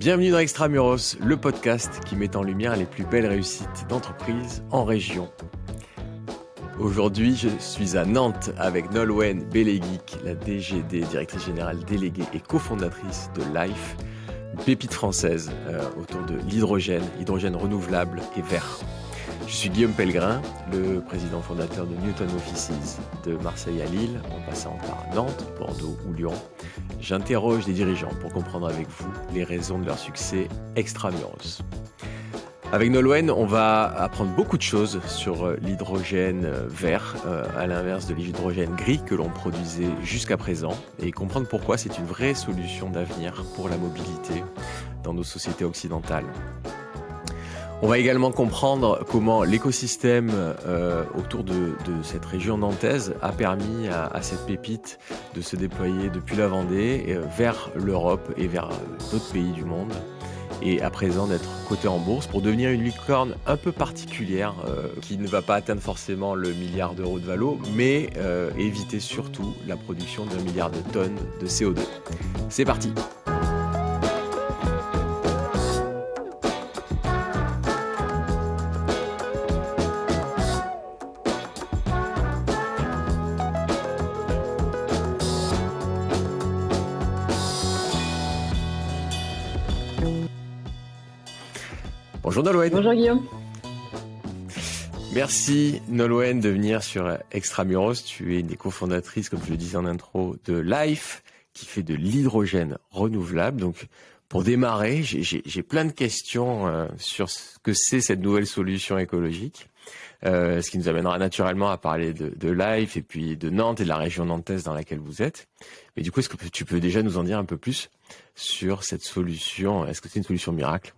Bienvenue dans Extramuros, le podcast qui met en lumière les plus belles réussites d'entreprises en région. Aujourd'hui, je suis à Nantes avec Nolwenn Belegeek, la DGD, directrice générale déléguée et cofondatrice de Life, une pépite française euh, autour de l'hydrogène, hydrogène renouvelable et vert. Je suis Guillaume Pellegrin, le président fondateur de Newton Offices de Marseille à Lille, en passant par Nantes, Bordeaux ou Lyon. J'interroge les dirigeants pour comprendre avec vous les raisons de leur succès extramuros. Avec Nolwenn, on va apprendre beaucoup de choses sur euh, l'hydrogène euh, vert, euh, à l'inverse de l'hydrogène gris que l'on produisait jusqu'à présent, et comprendre pourquoi c'est une vraie solution d'avenir pour la mobilité dans nos sociétés occidentales. On va également comprendre comment l'écosystème euh, autour de, cette région nantaise a permis à, cette pépite de se déployer depuis la Vendée euh, vers l'Europe et vers d'autres pays du monde et à présent d'être coté en bourse pour devenir une licorne un peu particulière euh, qui ne va pas atteindre forcément le milliard d'euros de valo, mais éviter surtout la production d'un milliard de tonnes de CO2. C'est parti Nolwenn. Bonjour Guillaume. Merci Nolwenn de venir sur Extramuros. Tu es une des cofondatrices, comme je le disais en intro, de Life, qui fait de l'hydrogène renouvelable. Donc, pour démarrer, j'ai plein de questions euh, sur ce que c'est cette nouvelle solution écologique. Euh, ce qui nous amènera naturellement à parler de, de Life et puis de Nantes et de la région nantaise dans laquelle vous êtes. Mais du coup, est-ce que tu peux déjà nous en dire un peu plus sur cette solution? Est-ce que c'est une solution miracle?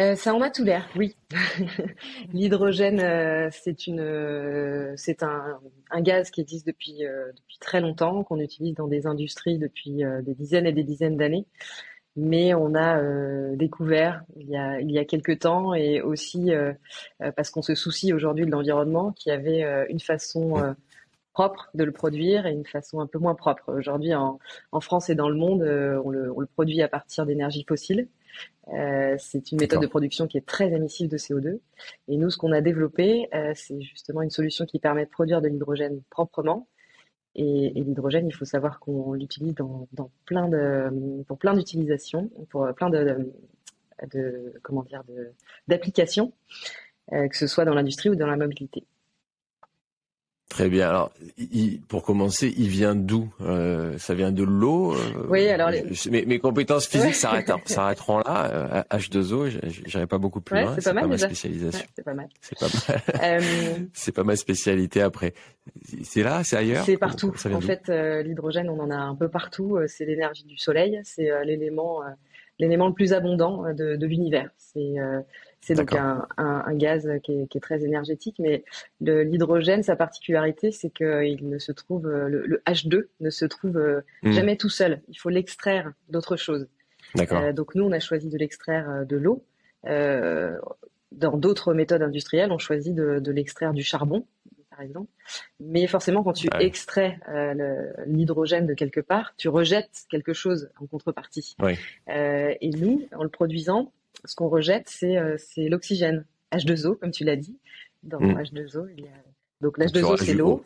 Euh, ça en a tout l'air, oui. L'hydrogène, euh, c'est une, euh, c'est un, gaz qui existe depuis depuis très longtemps, qu'on utilise dans des industries depuis des dizaines et des dizaines d'années. Mais on a découvert il y a il y a quelques temps et aussi parce qu'on se soucie aujourd'hui de l'environnement, qu'il y avait une façon propre de le produire et une façon un peu moins propre. Aujourd'hui, en, en France et dans le monde, on le, on le produit à partir d'énergie fossile. Euh, c'est une méthode de production qui est très émissive de CO2. Et nous, ce qu'on a développé, euh, c'est justement une solution qui permet de produire de l'hydrogène proprement. Et, l'hydrogène, il faut savoir qu'on l'utilise dans, plein de, pour plein d'utilisations, pour plein de, de comment dire, d'applications, euh, que ce soit dans l'industrie ou dans la mobilité. Très bien. Alors, pour commencer, il vient d'où euh, Ça vient de l'eau euh, Oui, alors mes, compétences physiques s'arrêteront là. H2O, euh, j'irai pas beaucoup plus loin. C'est pas, ma spécialisation. c'est pas mal. C'est pas mal. c'est pas ma spécialité après. C'est là, c'est ailleurs? C'est partout. En fait, l'hydrogène, on en a un peu partout. C'est l'énergie du soleil. C'est l'élément, l'élément le plus abondant de, de l'univers. C'est c'est donc un, gaz qui est, très énergétique, mais l'hydrogène, sa particularité, c'est qu'il ne se trouve, le, H2 ne se trouve euh, hmm. jamais tout seul. Il faut l'extraire d'autre chose. Euh, donc nous, on a choisi de l'extraire euh, de l'eau. dans d'autres méthodes industrielles, on choisit de, l'extraire du charbon, par exemple. Mais forcément, quand tu extrais l'hydrogène de quelque part, tu rejettes quelque chose en contrepartie. et nous, en le produisant, ce qu'on rejette, c'est euh, l'oxygène. H2O, comme tu l'as dit. Dans H2O, mm. il y a... Donc l'H2O, c'est l'eau.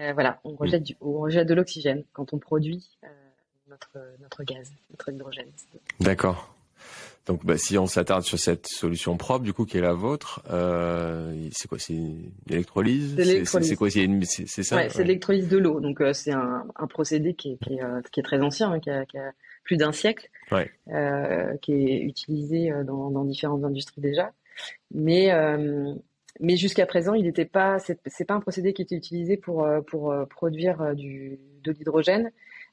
Euh, voilà, on rejette, du, on rejette de l'oxygène quand on produit euh, notre, notre gaz, notre hydrogène. D'accord. Donc, bah, si on s'attarde sur cette solution propre, du coup, qui est la vôtre, euh, c'est quoi C'est l'électrolyse C'est quoi C'est ça? Ouais, C'est l'électrolyse de l'eau. Donc, euh, c'est un, un, procédé qui est, qui est, qui est très ancien, hein, qui, a, qui, a, plus d'un siècle, euh, qui est utilisé euh, dans, dans, différentes industries déjà. Mais euh, mais jusqu'à présent, il n'était pas. C'est pas un procédé qui était utilisé pour pour produire du de l'hydrogène,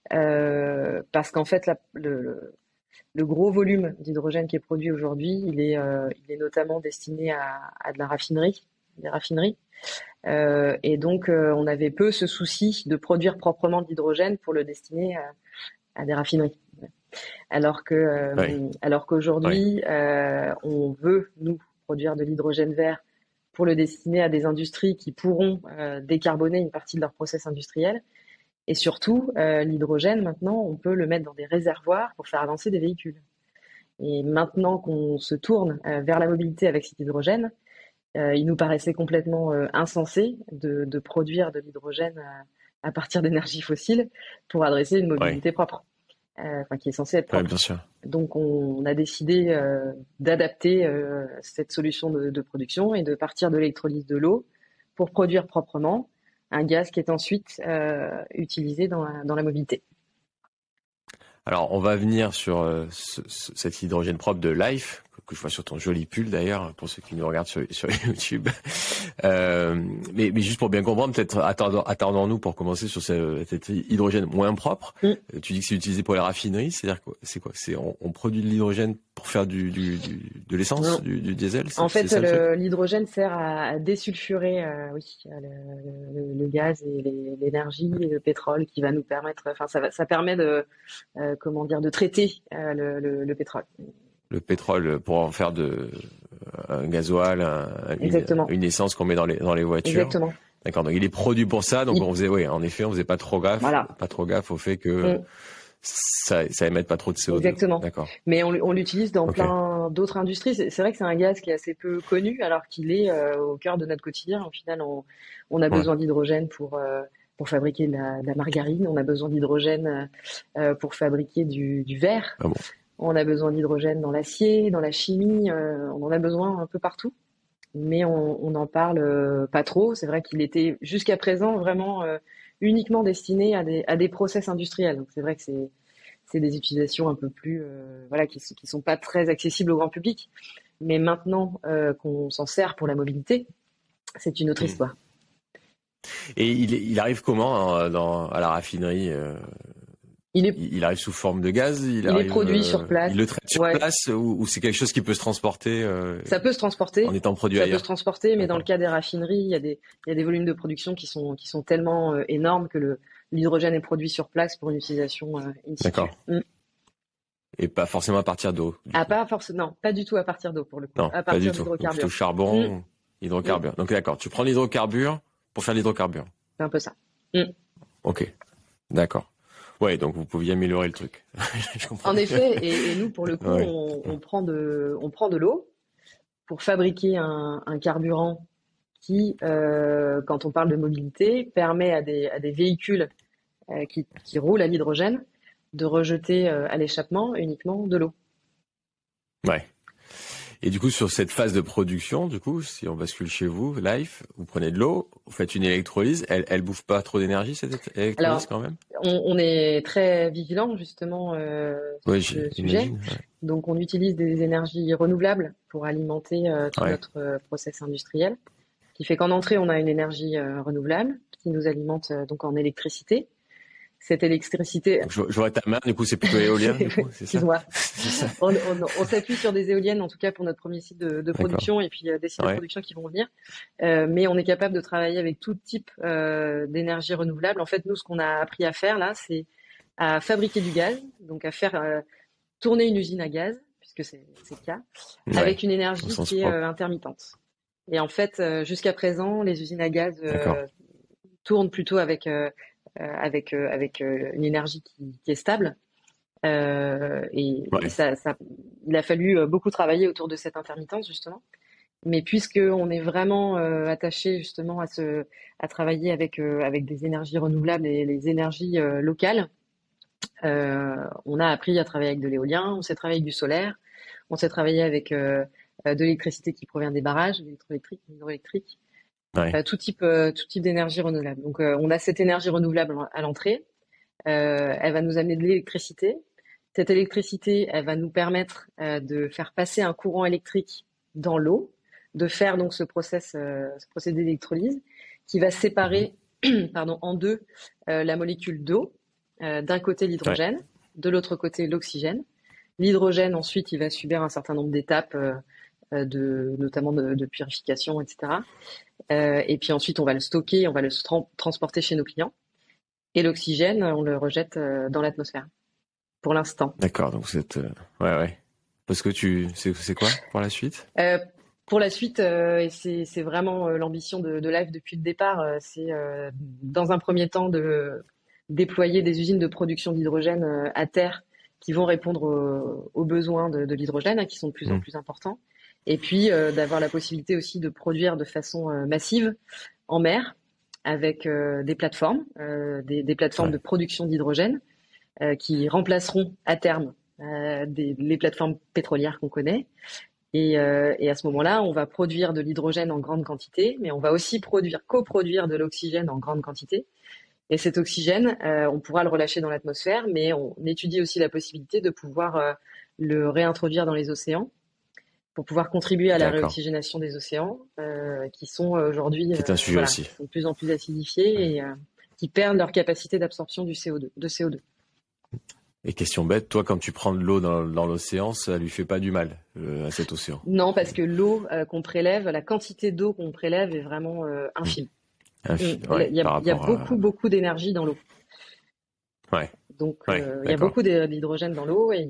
parce qu'en fait, la, le, le gros volume d'hydrogène qui est produit aujourd'hui, il est il est notamment destiné à, à de la raffinerie, des raffineries. Euh, et donc, on avait peu ce souci de produire proprement de l'hydrogène pour le destiner à, à des raffineries. Alors que, euh, alors qu'aujourd'hui, euh, on veut nous produire de l'hydrogène vert pour le destiner à des industries qui pourront euh, décarboner une partie de leur process industriel. Et surtout, l'hydrogène, maintenant, on peut le mettre dans des réservoirs pour faire avancer des véhicules. Et maintenant qu'on se tourne vers la mobilité avec cet hydrogène, il nous paraissait complètement insensé de, produire de l'hydrogène à partir d'énergie fossile pour adresser une mobilité propre. Euh, enfin, qui est censée être propre. bien sûr. Donc, on, a décidé euh, d'adapter euh, cette solution de, production et de partir de l'électrolyse de l'eau pour produire proprement un gaz qui est ensuite utilisé dans la mobilité. Alors, on va venir sur euh, cet hydrogène propre de Life, que je vois sur ton joli pull d'ailleurs, pour ceux qui nous regardent sur, YouTube. Euh, mais, juste pour bien comprendre, peut-être attendons-nous pour commencer sur cet hydrogène moins propre. Mm. Euh, tu dis que c'est utilisé pour les raffineries, c'est-à-dire quoi C'est quoi? C'est on, produit de l'hydrogène pour faire du, de l'essence, du, diesel En fait, l'hydrogène sert à, désulfurer, oui, le, gaz et l'énergie et le pétrole qui va nous permettre. Enfin, ça, ça permet de comment dire, de traiter euh, le, pétrole. Le pétrole pour en faire de euh, un gasoil, une, essence qu'on met dans les dans les voitures. Exactement. D'accord. Donc il est produit pour ça. Donc on faisait, oui, en effet, on faisait pas trop gaffe, pas trop gaffe au fait que mm. ça, ça émette pas trop de CO2. Exactement. D'accord. Mais on, l'utilise dans plein d'autres industries. C'est vrai que c'est un gaz qui est assez peu connu, alors qu'il est euh, au cœur de notre quotidien. Au final, on, a besoin d'hydrogène pour pour fabriquer de la, margarine, on a besoin d'hydrogène euh, pour fabriquer du, verre. Ah on a besoin d'hydrogène dans l'acier, dans la chimie, euh, on en a besoin un peu partout. Mais on n'en parle euh, pas trop. C'est vrai qu'il était jusqu'à présent vraiment uniquement destiné à des, à des process industriels. Donc c'est vrai que c'est des utilisations un peu plus voilà qui ne sont pas très accessibles au grand public. Mais maintenant qu'on s'en sert pour la mobilité, c'est une autre mmh. histoire. Et il, arrive comment hein, dans, à la raffinerie euh, il, est, il, arrive sous forme de gaz Il, est produit euh, sur place. Il le traite sur place ou, c'est quelque chose qui peut se transporter euh, Ça peut se transporter. En étant produit ça ailleurs. peut se transporter, mais dans le cas des raffineries, il y a des, il y a des volumes de production qui sont, qui sont tellement énormes que l'hydrogène est produit sur place pour une utilisation D'accord. Mm. Et pas forcément à partir d'eau. Ah, pas forcément, non, pas du tout à partir d'eau pour le coup. Non, à partir d'hydrocarbures. charbon, mm. hydrocarbures. Donc d'accord, tu prends l'hydrocarbure, pour faire l'hydrocarbure. C'est un peu ça. Mm. Ok, d'accord. Ouais, donc vous pouviez améliorer le truc. en effet, et, nous, pour le coup, on, prend de, on prend de l'eau pour fabriquer un, carburant qui, euh, quand on parle de mobilité, permet à des, à des véhicules euh, qui, qui, roulent à l'hydrogène de rejeter euh, à l'échappement uniquement de l'eau. Ouais. Et du coup, sur cette phase de production, du coup, si on bascule chez vous, Life, vous prenez de l'eau, vous faites une électrolyse, elle, elle bouffe pas trop d'énergie cette électrolyse quand même? on, est très vigilant justement euh, sur ce sujet. Donc, on utilise des énergies renouvelables pour alimenter euh, tout notre euh, process industriel, qui fait qu'en entrée, on a une énergie euh, renouvelable qui nous alimente donc en électricité cette électricité. J'aurais ta main, du coup, c'est plutôt éolien. Excuse-moi. on, s'appuie sur des éoliennes, en tout cas pour notre premier site de, production, et puis des sites de production qui vont venir. Euh, mais on est capable de travailler avec tout type euh, d'énergie renouvelable. En fait, nous, ce qu'on a appris à faire là, c'est à fabriquer du gaz, donc à faire euh, tourner une usine à gaz, puisque c'est le cas, avec une énergie qui est intermittente. Et en fait, jusqu'à présent, les usines à gaz tournent plutôt avec euh, avec euh, avec euh, une énergie qui, qui est stable. et, ça, ça, il a fallu beaucoup travailler autour de cette intermittence justement. Mais puisque on est vraiment attaché justement à ce, à travailler avec avec des énergies renouvelables et les énergies locales, on a appris à travailler avec de l'éolien, on s'est travaillé avec du solaire, on s'est travaillé avec de l'électricité qui provient des barrages, l'électroélectrique, l'hydroélectrique, euh, tout type, euh, tout type d'énergie renouvelable. Donc, euh, on a cette énergie renouvelable à l'entrée. elle va nous amener de l'électricité. Cette électricité, elle va nous permettre de faire passer un courant électrique dans l'eau, de faire donc ce process, ce procédé d'électrolyse, qui va séparer, pardon, en deux la molécule d'eau. D'un côté l'hydrogène, de l'autre côté l'oxygène. L'hydrogène, ensuite, il va subir un certain nombre d'étapes, de, notamment de, de, purification, etc. Euh, et puis ensuite, on va le stocker, on va le transporter chez nos clients. Et l'oxygène, on le rejette euh, dans l'atmosphère. Pour l'instant. D'accord. Donc c'est euh, ouais ouais. Parce que tu c'est quoi pour la suite? Pour la suite, et c'est vraiment l'ambition de, de Live depuis le départ, c'est dans un premier temps de déployer des usines de production d'hydrogène à terre qui vont répondre aux, besoins de, l'hydrogène, hein, qui sont de plus en mmh. plus importants. Et puis d'avoir la possibilité aussi de produire de façon massive en mer avec des plateformes, des, plateformes de production d'hydrogène qui remplaceront à terme les plateformes pétrolières qu'on connaît. Et, et, à ce moment-là, on va produire de l'hydrogène en grande quantité, mais on va aussi produire, coproduire de l'oxygène en grande quantité. Et cet oxygène, euh, on pourra le relâcher dans l'atmosphère, mais on étudie aussi la possibilité de pouvoir euh, le réintroduire dans les océans pour pouvoir contribuer à la réoxygénation des océans, euh, qui sont aujourd'hui de plus en plus acidifiés et qui perdent leur capacité d'absorption du CO2, de CO2. Et question bête, toi, quand tu prends de l'eau dans, l'océan, ça lui fait pas du mal à cet océan? Non, parce que l'eau qu'on prélève, la quantité d'eau qu'on prélève est vraiment infime. Mm. il y a, beaucoup, beaucoup d'énergie dans l'eau. Ouais. Donc, euh, il y a beaucoup d'hydrogène dans l'eau et,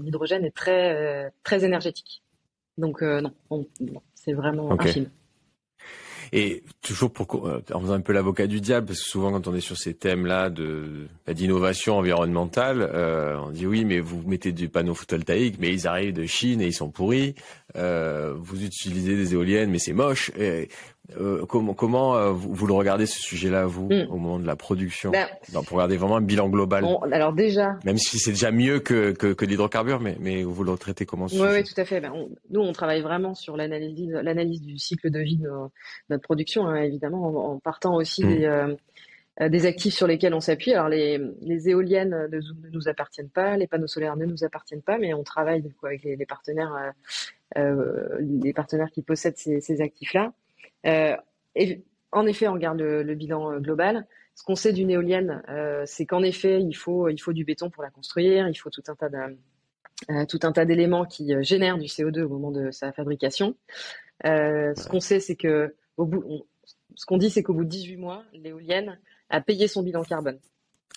l'hydrogène est très, euh, très énergétique. Donc, euh, non, c'est vraiment okay. infime. Et toujours pour en faisant un peu l'avocat du diable, parce que souvent quand on est sur ces thèmes-là de bah, d'innovation environnementale, on dit oui, mais vous mettez du panneau photovoltaïque, mais ils arrivent de Chine et ils sont pourris. vous utilisez des éoliennes, mais c'est moche. Et euh, comment, comment euh, vous, le regardez ce sujet-là, vous, hmm. au moment de la production ben, Pour regarder vraiment un bilan global. alors déjà. Même si c'est déjà mieux que, que, que l'hydrocarbure, mais, mais vous le traitez comment Oui, oui, tout à fait. Ben, nous, on travaille vraiment sur l'analyse, l'analyse du cycle de vie de, notre production, hein, évidemment, en, partant aussi hmm. des, euh, des actifs sur lesquels on s'appuie. Alors, les, les éoliennes ne, nous appartiennent pas, les panneaux solaires ne nous appartiennent pas, mais on travaille du coup, avec les, partenaires, les partenaires qui possèdent ces, ces actifs-là. Euh, et, en effet, on regarde le, bilan euh, global. Ce qu'on sait d'une éolienne, euh, c'est qu'en effet, il faut, il faut du béton pour la construire, il faut tout un tas de, tout un tas d'éléments qui génèrent du CO2 au moment de sa fabrication. ce qu'on sait, c'est que au bout, ce qu'on dit, c'est qu'au bout de 18 mois, l'éolienne a payé son bilan carbone.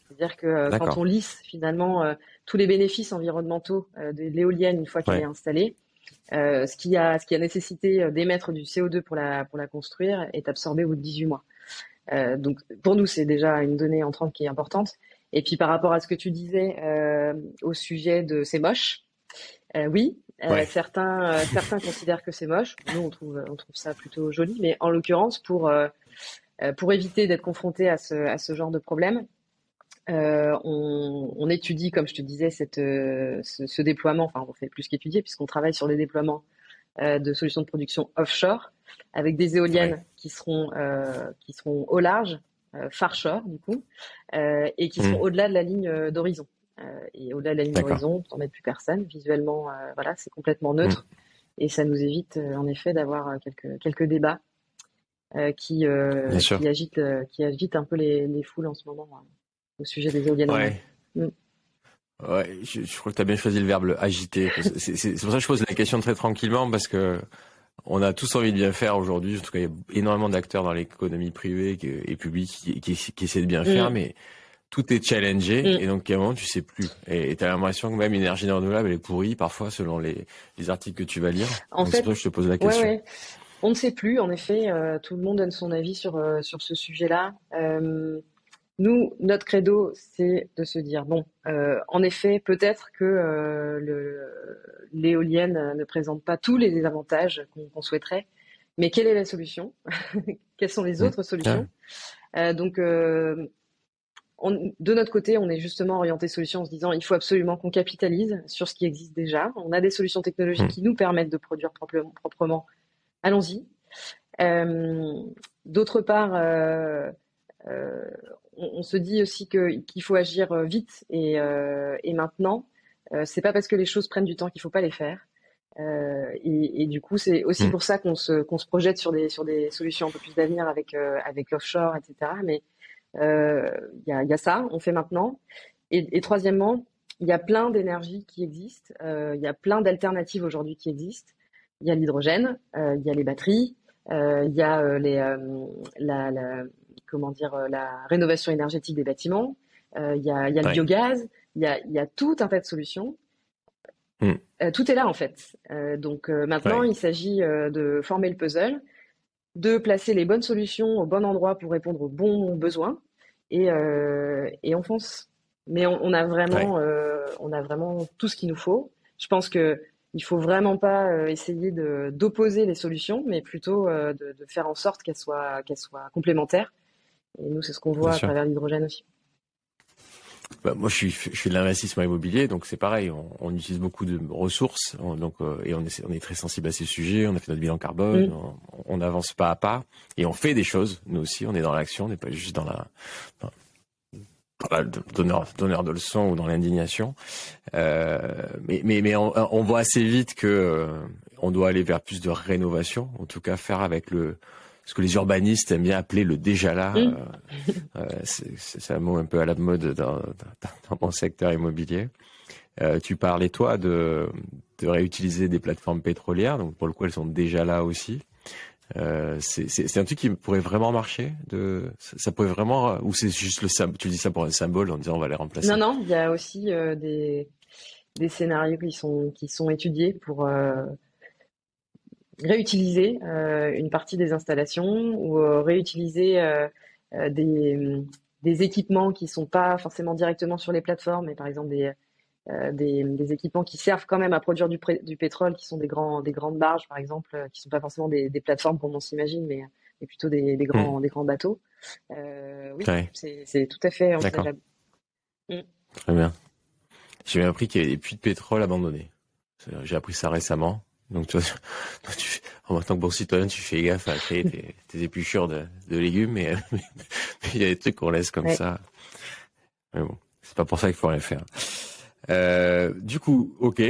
C'est-à-dire que quand on lisse finalement tous les bénéfices environnementaux de l'éolienne une fois qu'elle est installée, euh, ce, qui a, ce qui a nécessité euh, d'émettre du CO2 pour la, pour la construire est absorbé au bout de 18 mois. Euh, donc pour nous, c'est déjà une donnée entrante qui est importante. Et puis par rapport à ce que tu disais euh, au sujet de c'est moche, oui, certains, certains considèrent que c'est moche. Nous, on trouve, on trouve ça plutôt joli. Mais en l'occurrence, pour, pour éviter d'être confronté à ce, à ce genre de problème, euh, on, on, étudie, comme je te disais, cette, euh, ce, ce, déploiement. Enfin, on fait plus qu'étudier puisqu'on travaille sur des déploiements euh, de solutions de production offshore avec des éoliennes qui seront euh, qui seront au large, euh, far shore du coup, et qui seront mmh. au-delà de la ligne d'horizon. et au-delà de la ligne d'horizon, on met plus personne. Visuellement, voilà, c'est complètement neutre mmh. et ça nous évite en effet d'avoir quelques quelques débats qui qui agitent qui agitent un peu les, les foules en ce moment. Hein au sujet des éoliennes. Ouais. Mm. Ouais, je, crois que tu as bien choisi le verbe agiter. C'est pour ça que je pose la question très tranquillement parce que on a tous envie de bien faire aujourd'hui. En tout cas, il y a énormément d'acteurs dans l'économie privée et publique qui, qui, essaient de bien faire, mm. mais tout est challengé mm. et donc à un moment tu sais plus. Et tu as l'impression que même l'énergie renouvelable elle est pourrie parfois selon les, les articles que tu vas lire. En c'est pour ça que je te pose la question. Ouais, On ne sait plus. En effet, euh, tout le monde donne son avis sur euh, sur ce sujet-là. Euh, nous, notre credo, c'est de se dire, bon, euh, en effet, peut-être que euh, l'éolienne ne présente pas tous les avantages qu'on souhaiterait, mais quelle est la solution? Quelles sont les autres solutions? euh, Donc, de notre côté, on est justement orienté solution en se disant, il faut absolument qu'on capitalise sur ce qui existe déjà. On a des solutions technologiques mmh. qui nous permettent de produire proprement. proprement. Allons-y. D'autre part, on, se dit aussi qu'il faut agir euh, vite et, euh, maintenant. Euh, c'est pas parce que les choses prennent du temps qu'il faut pas les faire. et, du coup, c'est aussi mm. pour ça qu'on se, projette sur des, sur des solutions un peu plus d'avenir avec, avec l'offshore, etc. Mais il y, a, ça, on fait maintenant. Et, troisièmement, il y a plein d'énergies qui existent. Il y a plein d'alternatives aujourd'hui qui existent. Il y a l'hydrogène, il y a les batteries, il y a les, la, comment dire, euh, la rénovation énergétique des bâtiments, euh, il y a, le biogaz, il y a, tout un tas de solutions. Hmm. Euh, tout est là en fait. donc maintenant, il s'agit de former le puzzle, de placer les bonnes solutions au bon endroit pour répondre aux bons besoins, et, et on fonce. Mais on, a vraiment, on a vraiment tout ce qu'il nous faut. Je pense que il faut vraiment pas essayer d'opposer les solutions, mais plutôt de, de, faire en sorte qu'elles soient qu'elles soient complémentaires. Et nous, c'est ce qu'on voit à travers l'hydrogène aussi. Bah, moi, je suis, je suis de l'investissement immobilier, donc c'est pareil. On, utilise beaucoup de ressources, donc euh, et on est, on est très sensible à ces sujets. On a fait notre bilan carbone, mm. on, avance pas à pas et on fait des choses. Nous aussi, on est dans l'action, on n'est pas juste dans la, donneur, donneur de leçons ou dans l'indignation. Euh, mais mais, mais on, on, voit assez vite que euh, on doit aller vers plus de rénovation, en tout cas faire avec le ce que les urbanistes aiment bien appeler le déjà là. Mm. Euh, euh, c'est un mot un peu à la mode dans, dans, mon secteur immobilier. Euh, tu parlais toi de, de réutiliser des plateformes pétrolières, donc pour le coup elles sont déjà là aussi. Euh, c'est un truc qui pourrait vraiment marcher. De, ça, pourrait vraiment, ou c'est juste le symbole. Tu dis ça pour un symbole en disant on va les remplacer? Non, non, il y a aussi des, des scénarios qui sont qui sont étudiés pour réutiliser euh, une partie des installations ou euh, réutiliser euh, des, des, équipements qui sont pas forcément directement sur les plateformes, mais par exemple des, des, des, équipements qui servent quand même à produire du, du, pétrole, qui sont des, grands, des grandes barges, par exemple, qui sont pas forcément des, des plateformes comme on s'imagine, mais, mais, plutôt des, grands, mmh. des grands bateaux. oui, c'est tout à fait envisageable. Mmh. Très bien. J'ai bien appris qu'il y avait des puits de pétrole abandonnés. J'ai appris ça récemment. Donc, toi, tu, en tant que bon citoyen, tu fais gaffe à créer tes, tes épluchures de, de légumes, mais, il y a des trucs qu'on laisse comme ça. Mais bon, c'est pas pour ça qu'il faut rien faire. Euh, du coup, ok,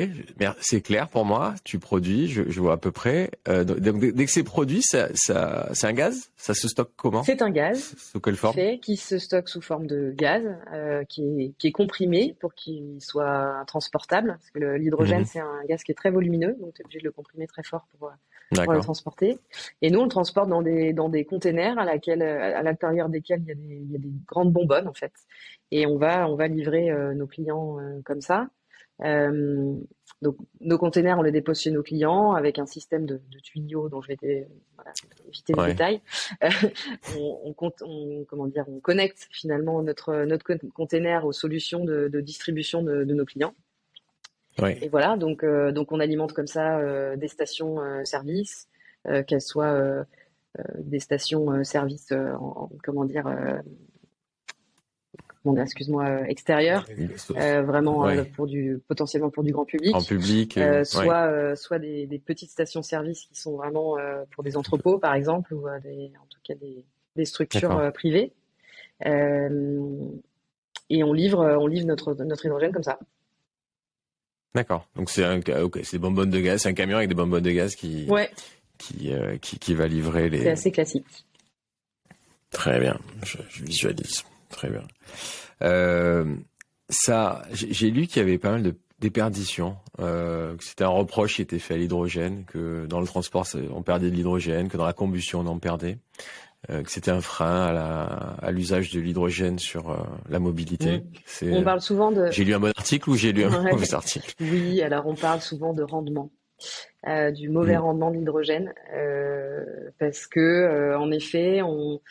c'est clair pour moi. Tu produis, je, je vois à peu près. Euh, donc, dès que c'est produit, ça, ça, c'est un gaz? Ça se stocke comment? C'est un gaz. Sous quelle forme? Qui se stocke sous forme de gaz, euh, qui, est, qui est comprimé pour qu'il soit transportable. Parce que l'hydrogène, mhm. c'est un gaz qui est très volumineux, donc tu es obligé de le comprimer très fort pour, pour le transporter. Et nous, on le transporte dans des dans des containers à laquelle à l'intérieur desquels il y a des il y a des grandes bonbonnes en fait. Et on va on va livrer euh, nos clients euh, comme ça. Euh, donc nos containers, on les dépose chez nos clients avec un système de, de tuyaux dont je vais voilà, éviter les détails. on, on, compte, on, comment dire, on connecte finalement notre notre container aux solutions de, de distribution de, de, nos clients. Ouais. Et voilà, donc euh, donc on alimente comme ça euh, des stations euh, services, qu'elles soient des stations services, comment dire excuse-moi, extérieures, vraiment pour du potentiellement pour du grand public, grand public, soit soit des, des petites stations-service qui sont vraiment pour des entrepôts par exemple ou des, en tout cas des, des structures privées. et on livre on livre notre notre hydrogène comme ça. D'accord. Donc c'est un, okay, c'est des bonbonnes de gaz, c'est un camion avec des bonbonnes de gaz qui, qui, euh, qui, qui, va livrer les. C'est assez classique. Très bien, je, je visualise. Très bien. Euh, ça, j'ai lu qu'il y avait pas mal de déperditions, euh, que c'était un reproche qui était fait à l'hydrogène, que dans le transport on perdait de l'hydrogène, que dans la combustion on en perdait. Euh, que c'était un frein à, l'usage de l'hydrogène sur euh, la mobilité. Mm. On parle souvent de. J'ai lu un bon article ou j'ai lu un mauvais article? Oui, alors on parle souvent de rendement, du mauvais mm. rendement de l'hydrogène, parce que en effet, on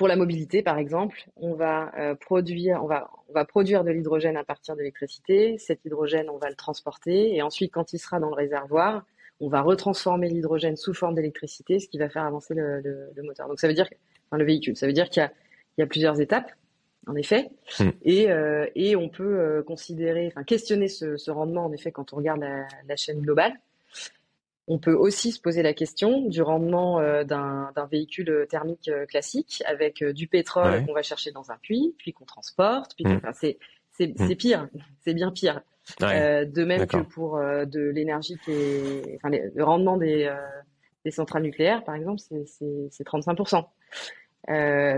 pour la mobilité, par exemple, on va produire, on va, on va produire de l'hydrogène à partir d'électricité. Cet hydrogène, on va le transporter, et ensuite, quand il sera dans le réservoir, on va retransformer l'hydrogène sous forme d'électricité, ce qui va faire avancer le, moteur. Donc ça veut dire, enfin le véhicule, ça veut dire qu'il y, a, plusieurs étapes, en effet, hmm. euh, et, on peut euh, considérer, enfin questionner ce, rendement, en effet, quand on regarde la, chaîne globale. On peut aussi se poser la question du rendement euh, d'un véhicule thermique classique avec du pétrole qu'on va chercher dans un puits, puis qu'on transporte, puis hmm. c'est pire, c'est bien pire. Euh, de même que pour euh, de l'énergie qui est, enfin, le rendement des, euh, des centrales nucléaires, par exemple, c'est 35%.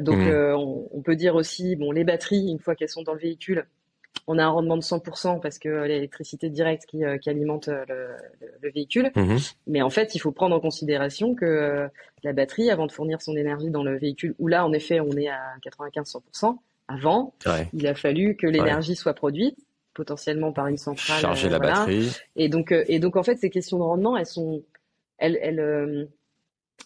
donc, mmh. on, peut dire aussi, bon, les batteries, une fois qu'elles sont dans le véhicule, on a un rendement de 100% parce que l'électricité directe qui, qui alimente le, le, véhicule. Mmh. Mais en fait, il faut prendre en considération que la batterie, avant de fournir son énergie dans le véhicule, où là, en effet, on est à 95-100%, avant, il a fallu que l'énergie soit produite potentiellement par une centrale. Charger la batterie. Et donc, euh, et donc en fait, ces questions de rendement, elles sont, elles, elles, euh,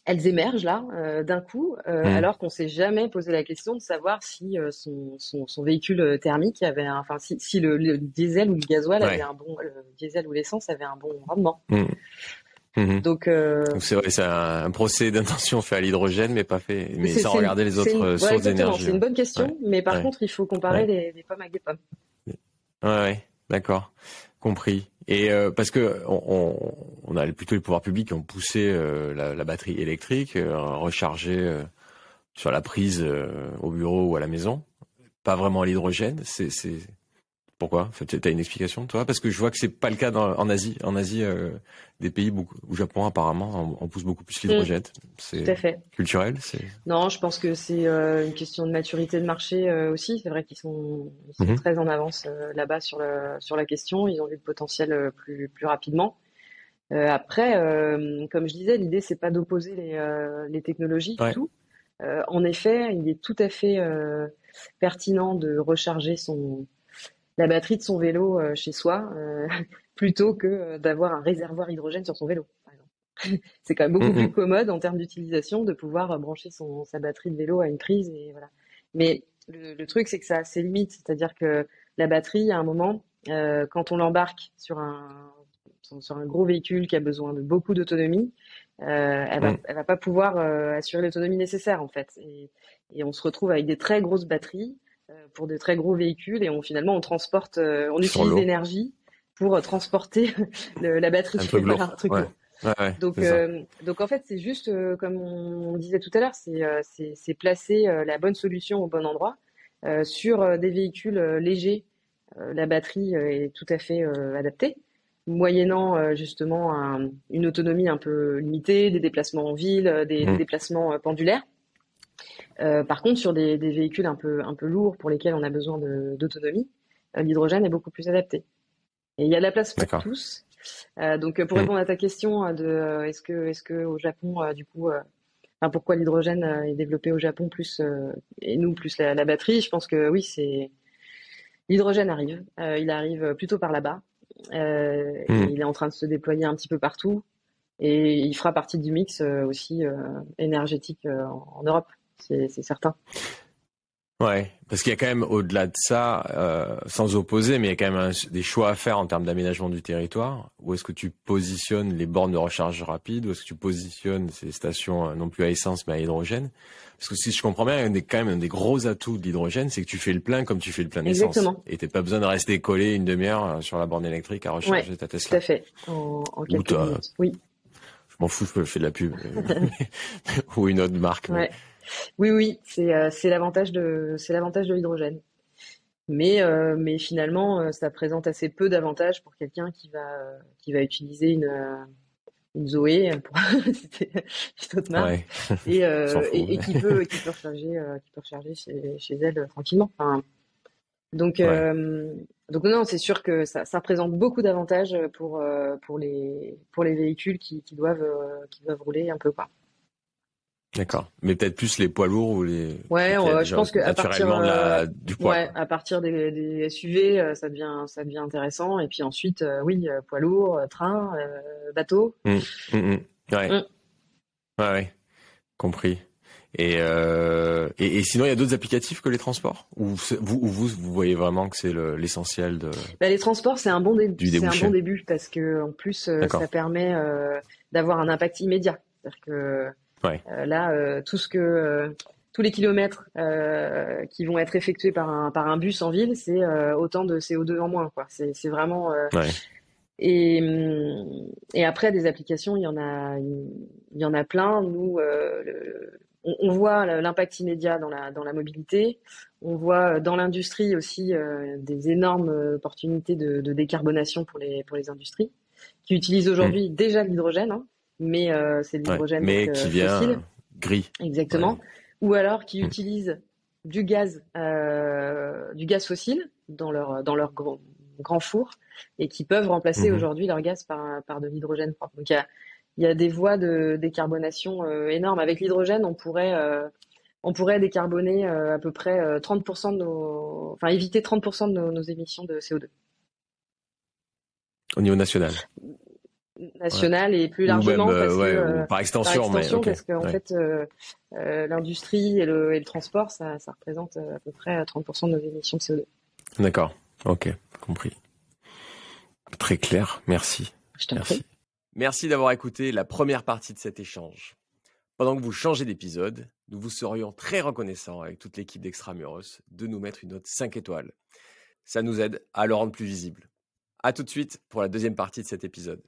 elles émergent là d'un coup, mmh. alors qu'on s'est jamais posé la question de savoir si son, son, véhicule thermique avait, un, enfin si, si le, diesel ou le gasoil avait un bon, le diesel ou l'essence avait un bon rendement. Mmh. Mmh. Donc, c'est vrai, c'est un, procès d'intention fait à l'hydrogène, mais pas fait, mais sans regarder les autres sources d'énergie. C'est une bonne question, mais par contre, il faut comparer les, les, pommes avec des pommes. Ouais, d'accord, compris. Et euh, parce que on, a plutôt les pouvoirs publics qui ont poussé euh, la, batterie électrique, euh, recharger sur la prise au bureau ou à la maison, pas vraiment à l'hydrogène. C'est pourquoi? Tu as une explication, toi? Parce que je vois que c'est pas le cas en Asie. En Asie, euh, des pays beaucoup, au Japon apparemment, on, pousse beaucoup plus l'hydrogène. Mm. C'est culturel. Non, je pense que c'est euh, une question de maturité de marché euh, aussi. C'est vrai qu'ils sont, ils sont mm-hmm. très en avance là-bas sur la sur la question. Ils ont vu le potentiel plus plus rapidement. après, comme je disais, l'idée c'est pas d'opposer les, les technologies du tout. en effet, il est tout à fait pertinent de recharger son la batterie de son vélo euh, chez soi euh, plutôt que euh, d'avoir un réservoir hydrogène sur son vélo. C'est quand même beaucoup plus commode en termes d'utilisation de pouvoir brancher son, sa batterie de vélo à une prise et voilà. Mais le, truc c'est que ça a ses limites, c'est-à-dire que la batterie à un moment, quand on l'embarque sur un sur un gros véhicule qui a besoin de beaucoup d'autonomie, elle, va, elle va pas pouvoir assurer l'autonomie nécessaire en fait. Et, et, on se retrouve avec des très grosses batteries pour de très gros véhicules et on finalement on transporte, euh, on utilise l'énergie pour euh, transporter la batterie. Un truc donc, donc en fait, c'est juste comme on disait tout à l'heure, c'est placer la bonne solution au bon endroit sur des véhicules légers. la batterie est tout à fait adaptée, moyennant justement une autonomie un peu limitée, des déplacements en ville, des mmh. déplacements pendulaires. Euh, par contre, sur des, véhicules un peu, un peu lourds pour lesquels on a besoin d'autonomie, euh, l'hydrogène est beaucoup plus adapté. Et il y a de la place pour tous. Euh, donc, pour mm. répondre à ta question de est-ce que, est-ce que au Japon, du coup, enfin, pourquoi l'hydrogène est développé au Japon plus et nous plus la, batterie, je pense que oui, c'est l'hydrogène arrive. il arrive plutôt par là-bas. Mm. Il est en train de se déployer un petit peu partout et il fera partie du mix aussi énergétique en Europe c'est certain. Ouais, parce qu'il y a quand même au-delà de ça, euh, sans opposer, mais il y a quand même des choix à faire en termes d'aménagement du territoire. Où est-ce que tu positionnes les bornes de recharge rapide? Où est-ce que tu positionnes ces stations euh, non plus à essence mais à hydrogène? Parce que si je comprends bien, un des, quand même un des gros atouts de l'hydrogène, c'est que tu fais le plein comme tu fais le plein d'essence. Exactement. Et t'as pas besoin de rester collé une demi-heure euh, sur la borne électrique à recharger ta Tesla. Tout à fait. En, en quelques minutes. Oui. Je m'en fous, je fais de la pub. Ou une autre marque. Ouais. Oui, oui, c'est euh, c'est l'avantage de c'est l'avantage de l'hydrogène. Mais euh, mais finalement, euh, ça présente assez peu d'avantages pour quelqu'un qui va qui va utiliser une une Zoé pour citer une autre marque et, et, qui peut qui peut recharger qui peut recharger chez, chez elle tranquillement. Enfin, donc donc non, c'est sûr que ça, ça représente beaucoup d'avantages pour pour les pour les véhicules qui, qui doivent qui doivent rouler un peu quoi. D'accord. Mais peut-être plus les poids lourds ou les. Ouais, je pense que à partir euh, du poids. Ouais, à partir des, des, SUV, euh, ça devient ça devient intéressant. Et puis ensuite, euh, oui, poids lourd, train, bateau. Mmh, mmh, mmh. Ouais. ouais. Ouais, compris. Et, euh, et, et, sinon, il y a d'autres applicatifs que les transports? Ou vous, vous, vous voyez vraiment que c'est l'essentiel de bah, Les transports, c'est un bon début. C'est un bon début parce que en plus, ça permet d'avoir un impact immédiat. C'est-à-dire que euh, là, euh, tout ce que euh, tous les kilomètres qui vont être effectués par un par un bus en ville, c'est autant de CO2 en moins. C'est, vraiment et, et après des applications, il y en a il y en a plein. Nous, on, voit l'impact immédiat dans la dans la mobilité. On voit dans l'industrie aussi des énormes opportunités de, de, décarbonation pour les pour les industries qui utilisent aujourd'hui mmh. déjà l'hydrogène. Hein, mais euh, c'est de l'hydrogène mais qui vient gris. Exactement. Ou alors qui hmm. utilisent du gaz, euh, du gaz fossile dans leur dans leur grand, grand four et qui peuvent remplacer hmm. aujourd'hui leur gaz par par de l'hydrogène propre. Donc il y a y a des voies de décarbonation euh, énormes. Avec l'hydrogène, on pourrait on pourrait décarboner à peu près 30% de nos, enfin éviter 30% de nos, nos, émissions de CO2. Au niveau national nationale et plus largement même, parce ouais, que, ou par extension, mais ok, parce qu'en ouais. fait l'industrie et le, et le transport ça, ça représente à peu près 30% de nos émissions de CO2. D'accord, ok, compris. Très clair, merci. Je Merci. prie. Merci d'avoir écouté la première partie de cet échange. Pendant que vous changez d'épisode, nous vous serions très reconnaissants avec toute l'équipe d'Extramuros de nous mettre une note 5 étoiles. Ça nous aide à le rendre plus visible. À tout de suite pour la deuxième partie de cet épisode.